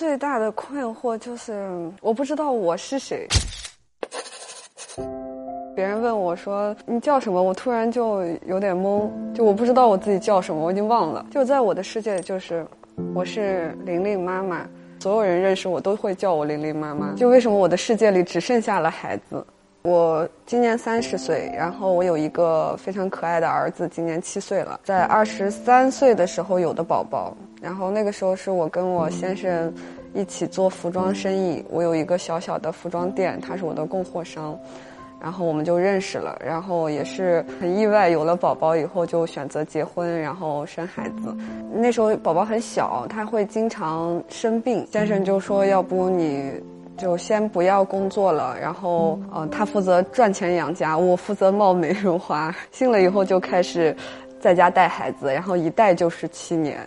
最大的困惑就是我不知道我是谁。别人问我说你叫什么，我突然就有点懵，就我不知道我自己叫什么，我已经忘了。就在我的世界，就是我是玲玲妈妈，所有人认识我都会叫我玲玲妈妈。就为什么我的世界里只剩下了孩子？我今年三十岁，然后我有一个非常可爱的儿子，今年七岁了，在二十三岁的时候有的宝宝，然后那个时候是我跟我先生一起做服装生意，我有一个小小的服装店，他是我的供货商，然后我们就认识了，然后也是很意外，有了宝宝以后就选择结婚，然后生孩子。那时候宝宝很小，他会经常生病，先生就说要不你。就先不要工作了，然后，呃，他负责赚钱养家，我负责貌美如花。信了以后就开始在家带孩子，然后一带就是七年，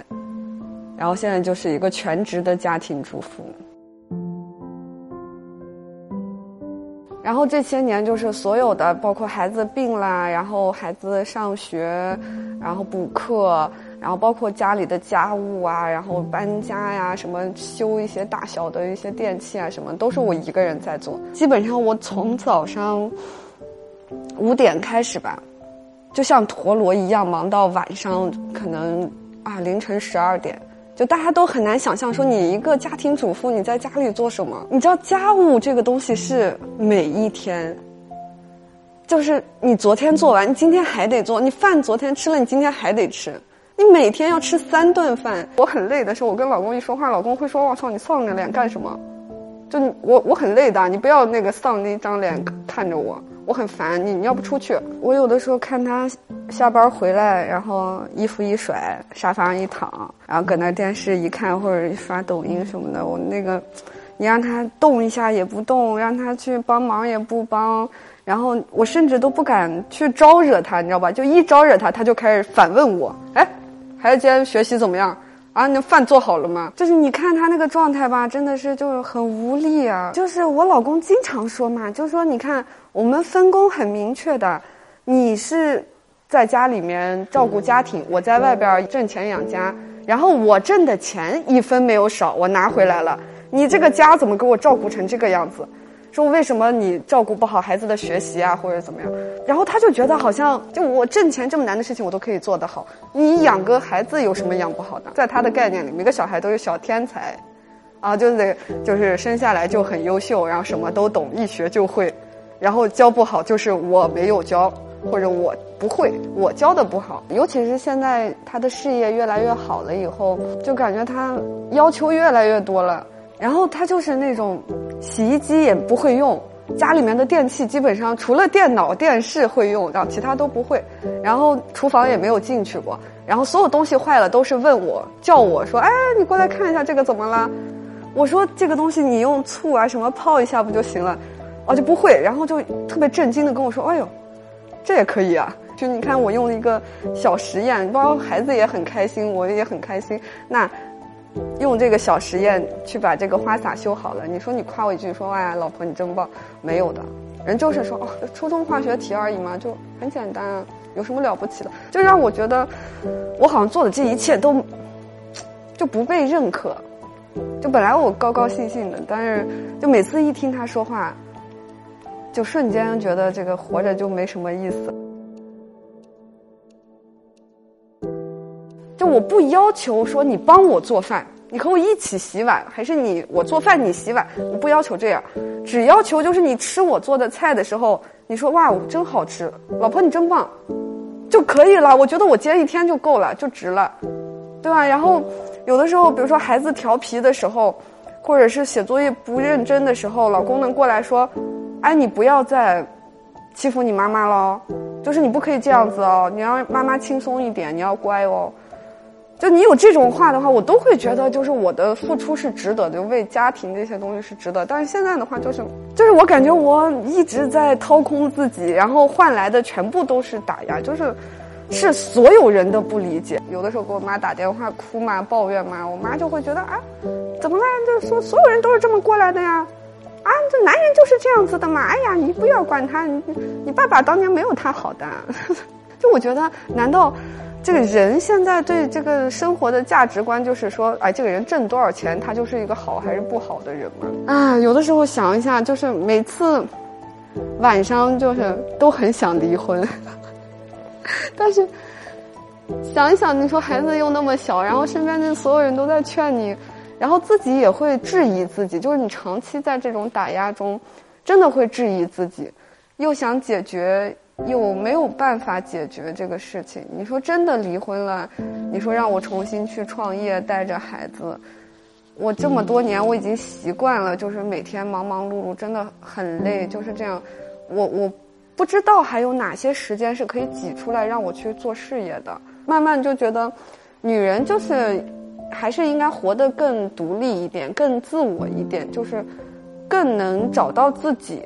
然后现在就是一个全职的家庭主妇。然后这些年就是所有的，包括孩子病啦，然后孩子上学，然后补课。然后包括家里的家务啊，然后搬家呀，什么修一些大小的一些电器啊，什么都是我一个人在做。基本上我从早上五点开始吧，就像陀螺一样忙到晚上可能啊凌晨十二点。就大家都很难想象说你一个家庭主妇你在家里做什么？你知道家务这个东西是每一天，就是你昨天做完，你今天还得做。你饭昨天吃了，你今天还得吃。你每天要吃三顿饭，我很累的时候，我跟老公一说话，老公会说：“我操，你丧着脸干什么？”就我我很累的，你不要那个丧那张脸看着我，我很烦你。你要不出去？我有的时候看他下班回来，然后衣服一甩，沙发上一躺，然后搁那电视一看或者刷抖音什么的，我那个，你让他动一下也不动，让他去帮忙也不帮，然后我甚至都不敢去招惹他，你知道吧？就一招惹他，他就开始反问我：“哎。”孩子今天学习怎么样？啊，你饭做好了吗？就是你看他那个状态吧，真的是就是很无力啊。就是我老公经常说嘛，就说你看我们分工很明确的，你是在家里面照顾家庭，我在外边挣钱养家，然后我挣的钱一分没有少，我拿回来了。你这个家怎么给我照顾成这个样子？说为什么你照顾不好孩子的学习啊，或者怎么样？然后他就觉得好像就我挣钱这么难的事情我都可以做得好，你养个孩子有什么养不好的？在他的概念里，每个小孩都是小天才，啊，就是就是生下来就很优秀，然后什么都懂，一学就会，然后教不好就是我没有教，或者我不会，我教的不好。尤其是现在他的事业越来越好了以后，就感觉他要求越来越多了。然后他就是那种，洗衣机也不会用，家里面的电器基本上除了电脑、电视会用，然后其他都不会。然后厨房也没有进去过。然后所有东西坏了都是问我，叫我说：“哎，你过来看一下这个怎么了？”我说：“这个东西你用醋啊什么泡一下不就行了？”哦，就不会。然后就特别震惊的跟我说：“哎呦，这也可以啊！就你看我用了一个小实验，包括孩子也很开心，我也很开心。那。”用这个小实验去把这个花洒修好了，你说你夸我一句说哇，老婆你真棒，没有的，人就是说哦，初中化学题而已嘛，就很简单，有什么了不起的？就让我觉得，我好像做的这一切都就不被认可，就本来我高高兴兴的，但是就每次一听他说话，就瞬间觉得这个活着就没什么意思。就我不要求说你帮我做饭，你和我一起洗碗，还是你我做饭你洗碗，我不要求这样，只要求就是你吃我做的菜的时候，你说哇我，真好吃，老婆你真棒，就可以了。我觉得我今天一天就够了，就值了，对吧？然后有的时候，比如说孩子调皮的时候，或者是写作业不认真的时候，老公能过来说，哎，你不要再欺负你妈妈了，就是你不可以这样子哦，你让妈妈轻松一点，你要乖哦。就你有这种话的话，我都会觉得就是我的付出是值得的，为家庭这些东西是值得。但是现在的话，就是就是我感觉我一直在掏空自己，然后换来的全部都是打压，就是是所有人的不理解。有的时候给我妈打电话哭嘛、抱怨嘛，我妈就会觉得啊，怎么了？就说所有人都是这么过来的呀，啊，这男人就是这样子的嘛。哎呀，你不要管他，你你爸爸当年没有他好的。就我觉得，难道？这个人现在对这个生活的价值观就是说，哎，这个人挣多少钱，他就是一个好还是不好的人嘛？啊，有的时候想一下，就是每次晚上就是都很想离婚，但是想一想，你说孩子又那么小，然后身边的所有人都在劝你，然后自己也会质疑自己，就是你长期在这种打压中，真的会质疑自己，又想解决。又没有办法解决这个事情。你说真的离婚了，你说让我重新去创业，带着孩子，我这么多年我已经习惯了，就是每天忙忙碌碌，真的很累，就是这样。我我不知道还有哪些时间是可以挤出来让我去做事业的。慢慢就觉得，女人就是还是应该活得更独立一点，更自我一点，就是更能找到自己。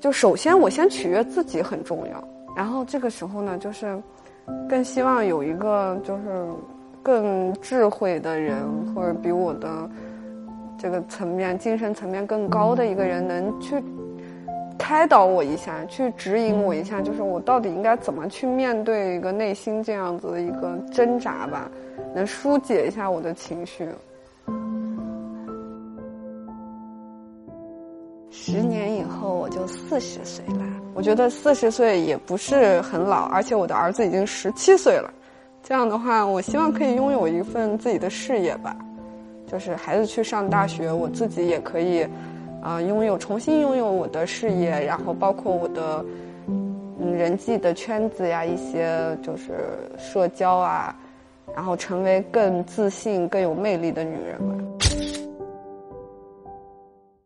就首先我先取悦自己很重要。然后这个时候呢，就是更希望有一个就是更智慧的人，或者比我的这个层面、精神层面更高的一个人，能去开导我一下，去指引我一下，就是我到底应该怎么去面对一个内心这样子的一个挣扎吧，能疏解一下我的情绪。十年以后我就四十岁了，我觉得四十岁也不是很老，而且我的儿子已经十七岁了。这样的话，我希望可以拥有一份自己的事业吧，就是孩子去上大学，我自己也可以，啊，拥有重新拥有我的事业，然后包括我的人际的圈子呀，一些就是社交啊，然后成为更自信、更有魅力的女人吧。